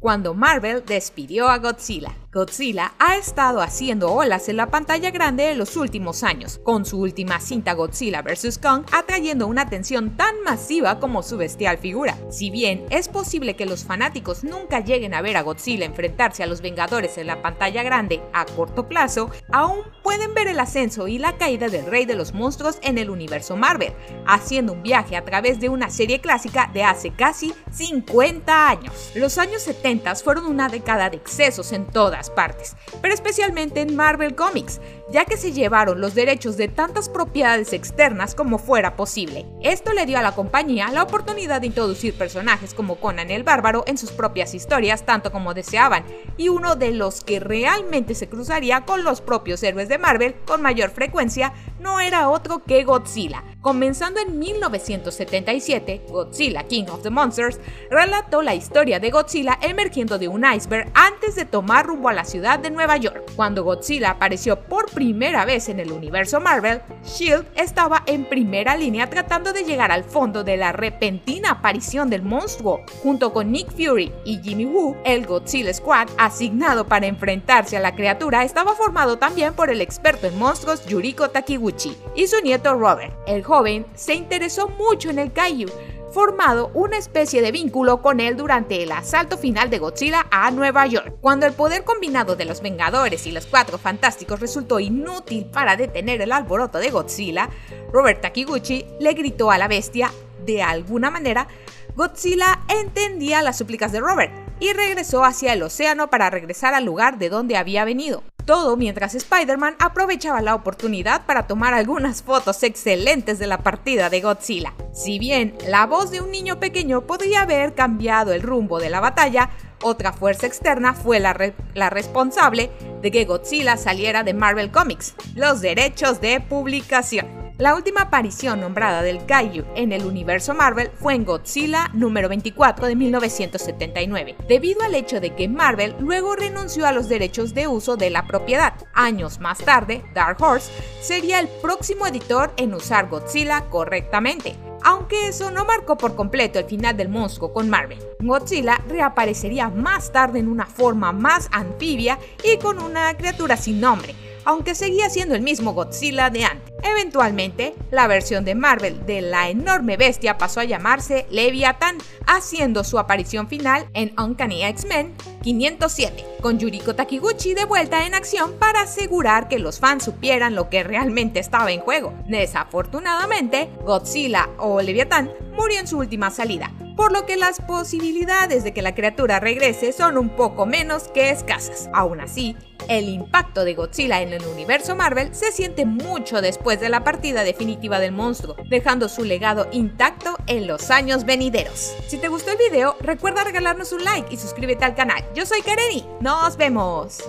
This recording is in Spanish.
cuando Marvel despidió a Godzilla. Godzilla ha estado haciendo olas en la pantalla grande en los últimos años, con su última cinta Godzilla vs. Kong atrayendo una atención tan masiva como su bestial figura. Si bien es posible que los fanáticos nunca lleguen a ver a Godzilla enfrentarse a los Vengadores en la pantalla grande a corto plazo, aún pueden ver el ascenso y la caída del rey de los monstruos en el universo Marvel, haciendo un viaje a través de una serie clásica de hace casi 50 años. Los años 70 fueron una década de excesos en toda partes, pero especialmente en Marvel Comics, ya que se llevaron los derechos de tantas propiedades externas como fuera posible. Esto le dio a la compañía la oportunidad de introducir personajes como Conan el Bárbaro en sus propias historias tanto como deseaban, y uno de los que realmente se cruzaría con los propios héroes de Marvel con mayor frecuencia no era otro que Godzilla. Comenzando en 1977, Godzilla King of the Monsters relató la historia de Godzilla emergiendo de un iceberg antes de tomar rumbo a la ciudad de Nueva York. Cuando Godzilla apareció por primera vez en el universo Marvel, Shield estaba en primera línea tratando de llegar al fondo de la repentina aparición del monstruo. Junto con Nick Fury y Jimmy Woo, el Godzilla Squad asignado para enfrentarse a la criatura estaba formado también por el experto en monstruos Yuriko Takiguchi y su nieto Robert. El joven se interesó mucho en el Kaiju, formado una especie de vínculo con él durante el asalto final de Godzilla a Nueva York. Cuando el poder combinado de los Vengadores y los Cuatro Fantásticos resultó inútil para detener el alboroto de Godzilla, Robert Takiguchi le gritó a la bestia, de alguna manera, Godzilla entendía las súplicas de Robert y regresó hacia el océano para regresar al lugar de donde había venido. Todo mientras Spider-Man aprovechaba la oportunidad para tomar algunas fotos excelentes de la partida de Godzilla. Si bien la voz de un niño pequeño podría haber cambiado el rumbo de la batalla, otra fuerza externa fue la, la, responsable de que Godzilla saliera de Marvel Comics, los derechos de publicación. La última aparición nombrada del Kaiju en el universo Marvel fue en Godzilla número 24 de 1979, debido al hecho de que Marvel luego renunció a los derechos de uso de la propiedad. Años más tarde, Dark Horse sería el próximo editor en usar Godzilla correctamente, aunque eso no marcó por completo el final del monstruo con Marvel. Godzilla reaparecería más tarde en una forma más anfibia y con una criatura sin nombre, aunque seguía siendo el mismo Godzilla de antes. Eventualmente, la versión de Marvel de la enorme bestia pasó a llamarse Leviathan, haciendo su aparición final en Uncanny X-Men 507, con Yuriko Takiguchi de vuelta en acción para asegurar que los fans supieran lo que realmente estaba en juego. Desafortunadamente, Godzilla o Leviathan murió en su última salida, por lo que las posibilidades de que la criatura regrese son un poco menos que escasas. Aún así, el impacto de Godzilla en el universo Marvel se siente mucho después de la partida definitiva del monstruo, dejando su legado intacto en los años venideros. Si te gustó el video, recuerda regalarnos un like y suscríbete al canal. Yo soy Kareni, nos vemos.